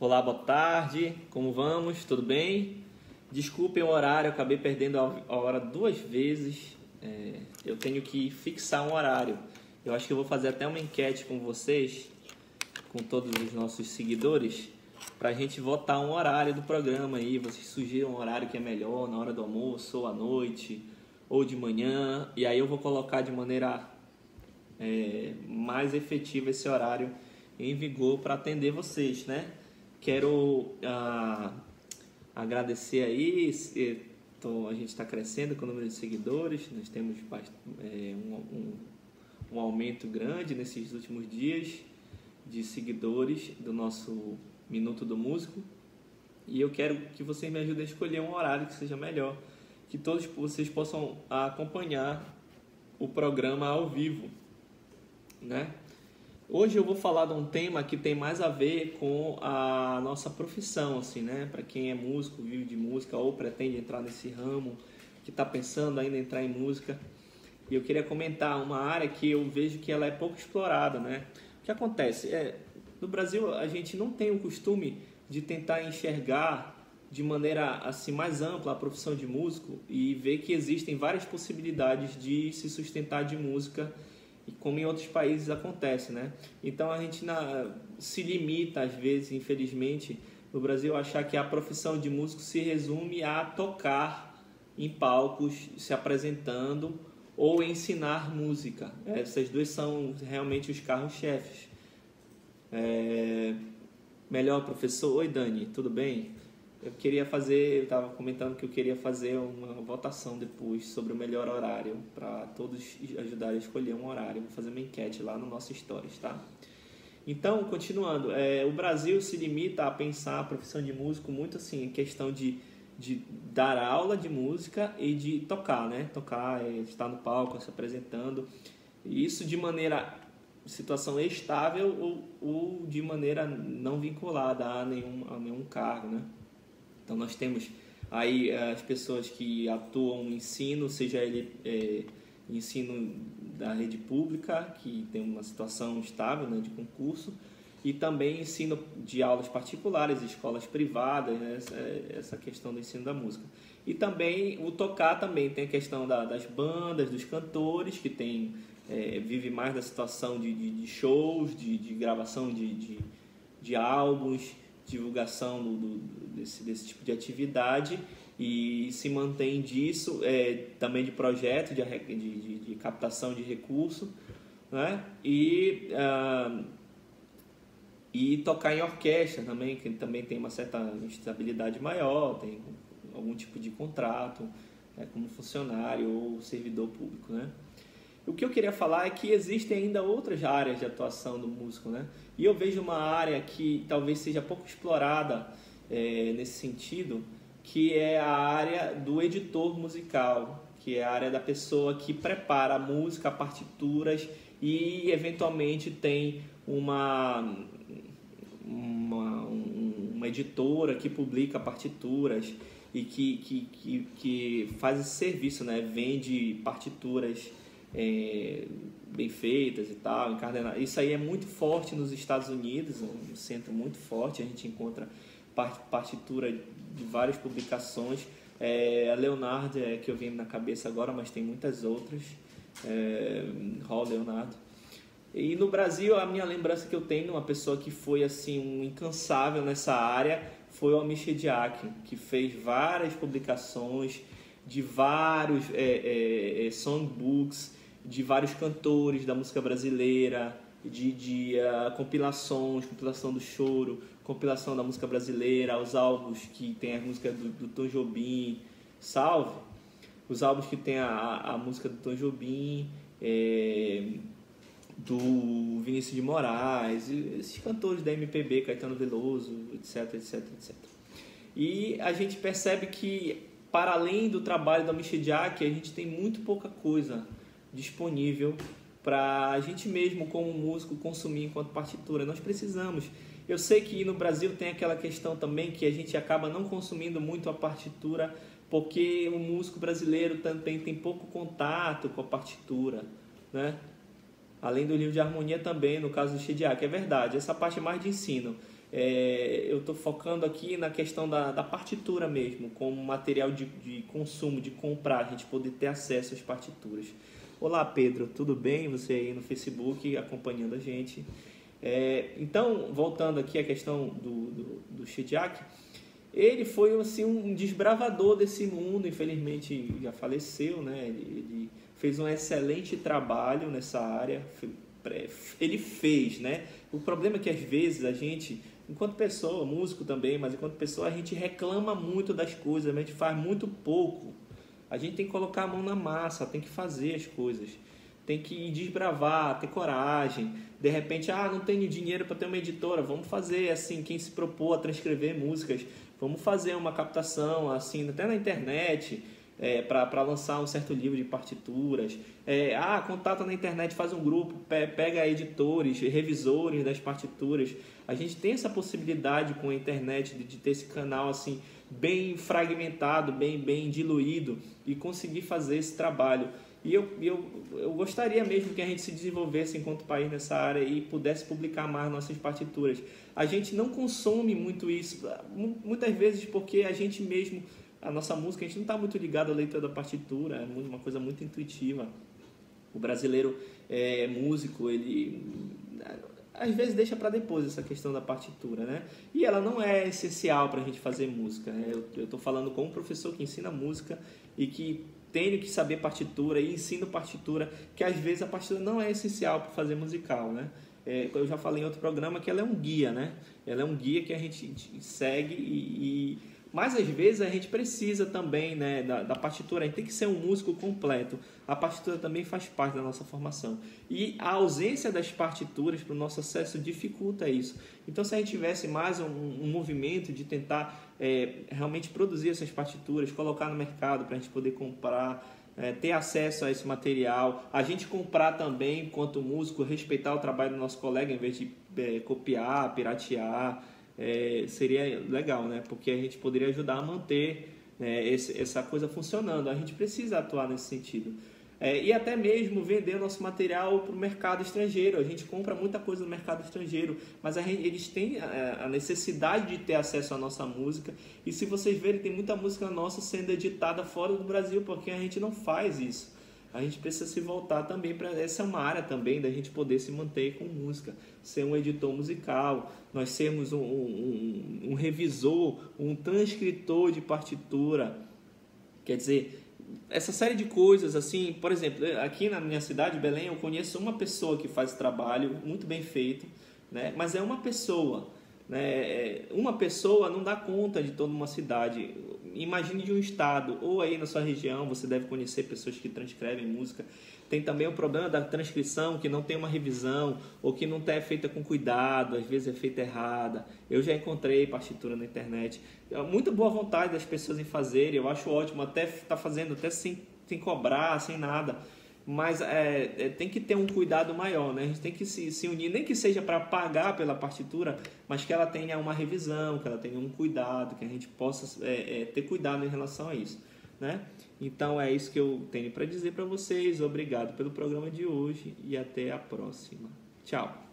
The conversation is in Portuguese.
Olá, boa tarde, como vamos? Tudo bem? Desculpem o horário, acabei perdendo a hora duas vezes. É, eu tenho que fixar um horário. Eu acho que eu vou fazer até uma enquete com vocês, com todos os nossos seguidores, para a gente votar um horário do programa aí. Vocês sugiram um horário que é melhor, na hora do almoço, ou à noite, ou de manhã. E aí eu vou colocar de maneira é, mais efetiva esse horário em vigor para atender vocês, né? Quero ah, agradecer aí, tô, a gente está crescendo com o número de seguidores, nós temos é, um, um, um aumento grande nesses últimos dias de seguidores do nosso Minuto do Músico. E eu quero que vocês me ajudem a escolher um horário que seja melhor, que todos vocês possam acompanhar o programa ao vivo, né? Hoje eu vou falar de um tema que tem mais a ver com a nossa profissão, assim, né? Para quem é músico, vive de música ou pretende entrar nesse ramo, que está pensando ainda em entrar em música. E eu queria comentar uma área que eu vejo que ela é pouco explorada, né? O que acontece? É, no Brasil a gente não tem o costume de tentar enxergar de maneira assim mais ampla a profissão de músico e ver que existem várias possibilidades de se sustentar de música como em outros países acontece, né? Então a gente na, se limita às vezes, infelizmente, no Brasil, achar que a profissão de músico se resume a tocar em palcos, se apresentando ou ensinar música. Essas duas são realmente os carros-chefes. É... Melhor professor, oi Dani, tudo bem? Eu queria fazer, eu estava comentando que eu queria fazer uma votação depois sobre o melhor horário para todos ajudarem a escolher um horário. Vou fazer uma enquete lá no nosso Stories, tá? Então, continuando, é, o Brasil se limita a pensar a profissão de músico muito assim, em questão de, de dar aula de música e de tocar, né? Tocar, é, estar no palco, se apresentando. Isso de maneira situação estável ou, ou de maneira não vinculada a nenhum, a nenhum cargo, né? Então nós temos aí eh, as pessoas que atuam no ensino, seja ele é, ensino da rede pública, que tem uma situação estável né, de concurso, e também ensino de aulas particulares, escolas privadas, né, essa, essa, questão do ensino da música. E também o tocar também tem a questão da, das bandas, dos cantores, que tem, é, vive mais da situação de, de, de shows, de, de gravação de, de, de álbuns, divulgação do, do, desse, desse tipo de atividade e se mantém disso, é, também de projeto de, de, de, captação de recurso, né? E, uh, e tocar em orquestra também, que também tem uma certa estabilidade maior, tem algum tipo de contrato né, como funcionário ou servidor público, né? O que eu queria falar é que existem ainda outras áreas de atuação do músico, né? E eu vejo uma área que talvez seja pouco explorada é, nesse sentido, que é a área do editor musical, que é a área da pessoa que prepara a música, partituras e eventualmente tem uma, uma, uma editora que publica partituras e que, que, que, que faz esse serviço, né? vende partituras é, bem feitas e tal, encardenadas. Isso aí é muito forte nos Estados Unidos, um centro muito forte. A gente encontra partitura de várias publicações. É, a Leonardo é que eu venho na cabeça agora, mas tem muitas outras. É, Hall Leonardo. E no Brasil, a minha lembrança que eu tenho de uma pessoa que foi assim um incansável nessa área foi o Amish Diak, que fez várias publicações de vários é, é, é songbooks de vários cantores da música brasileira, de, de uh, compilações, compilação do choro, compilação da música brasileira, os álbuns que tem a música do, do Tom Jobim, salve, os álbuns que tem a, a música do Tom Jobim, é, do Vinícius de Moraes, esses cantores da MPB, Caetano Veloso, etc, etc, etc. E a gente percebe que, para além do trabalho da Michel a gente tem muito pouca coisa disponível para a gente mesmo, como músico, consumir enquanto partitura. Nós precisamos. Eu sei que no Brasil tem aquela questão também que a gente acaba não consumindo muito a partitura porque o músico brasileiro também tem pouco contato com a partitura, né? Além do livro de harmonia também, no caso do Shediak, é verdade. Essa parte mais de ensino. É, eu estou focando aqui na questão da, da partitura mesmo, como material de, de consumo, de comprar, a gente poder ter acesso às partituras. Olá Pedro, tudo bem? Você aí no Facebook acompanhando a gente. É, então, voltando aqui à questão do, do, do ele foi assim, um desbravador desse mundo, infelizmente já faleceu, né? Ele, ele, fez um excelente trabalho nessa área, ele fez, né? O problema é que às vezes a gente, enquanto pessoa, músico também, mas enquanto pessoa a gente reclama muito das coisas, a gente faz muito pouco. A gente tem que colocar a mão na massa, tem que fazer as coisas tem que desbravar, ter coragem. De repente, ah, não tenho dinheiro para ter uma editora, vamos fazer assim, quem se propôs a transcrever músicas, vamos fazer uma captação assim, até na internet, é, para lançar um certo livro de partituras. É, ah, contata na internet, faz um grupo, pega editores, revisores das partituras. A gente tem essa possibilidade com a internet de, de ter esse canal assim bem fragmentado, bem bem diluído e conseguir fazer esse trabalho. E eu, eu, eu gostaria mesmo que a gente se desenvolvesse enquanto país nessa área e pudesse publicar mais nossas partituras. A gente não consome muito isso, muitas vezes porque a gente mesmo, a nossa música, a gente não está muito ligado à leitura da partitura, é uma coisa muito intuitiva. O brasileiro é músico, ele às vezes deixa para depois essa questão da partitura, né? E ela não é essencial para a gente fazer música. Né? Eu estou falando com um professor que ensina música e que tenho que saber partitura e ensino partitura, que às vezes a partitura não é essencial para fazer musical, né? É, eu já falei em outro programa que ela é um guia, né? Ela é um guia que a gente segue e, e mas às vezes a gente precisa também né, da, da, partitura, a gente tem que ser um músico completo. A partitura também faz parte da nossa formação. E a ausência das partituras para o nosso acesso dificulta isso. Então, se a gente tivesse mais um, um movimento de tentar é, realmente produzir essas partituras, colocar no mercado para a gente poder comprar, é, ter acesso a esse material, a gente comprar também, enquanto músico, respeitar o trabalho do nosso colega em vez de é, copiar, piratear é, seria legal, né? Porque a gente poderia ajudar a manter né, esse, essa coisa funcionando. A gente precisa atuar nesse sentido. É, e até mesmo vender nosso material para o mercado estrangeiro. A gente compra muita coisa no mercado estrangeiro, mas gente, eles têm a, a, necessidade de ter acesso à nossa música. E se vocês verem, tem muita música nossa sendo editada fora do Brasil, porque a gente não faz isso a gente precisa se voltar também para essa é uma área também da gente poder se manter com música, ser um editor musical, nós sermos um, um, um revisor, um transcritor de partitura, quer dizer, essa série de coisas assim, por exemplo, aqui na minha cidade, Belém, eu conheço uma pessoa que faz trabalho muito bem feito, né? Mas é uma pessoa, né? É, uma pessoa não dá conta de toda uma cidade imagine de um estado, ou aí na sua região, você deve conhecer pessoas que transcrevem música. Tem também o problema da transcrição, que não tem uma revisão, ou que não é feita com cuidado, às vezes é feita errada. Eu já encontrei partitura na internet. É muita boa vontade das pessoas em fazerem, eu acho ótimo, até tá fazendo até sem, sem cobrar, sem nada mas é, é, tem que ter um cuidado maior, né? A gente tem que se, se unir, nem que seja para pagar pela partitura, mas que ela tenha uma revisão, que ela tenha um cuidado, que a gente possa é, é ter cuidado em relação a isso, né? Então é isso que eu tenho para dizer para vocês. Obrigado pelo programa de hoje e até a próxima. Tchau.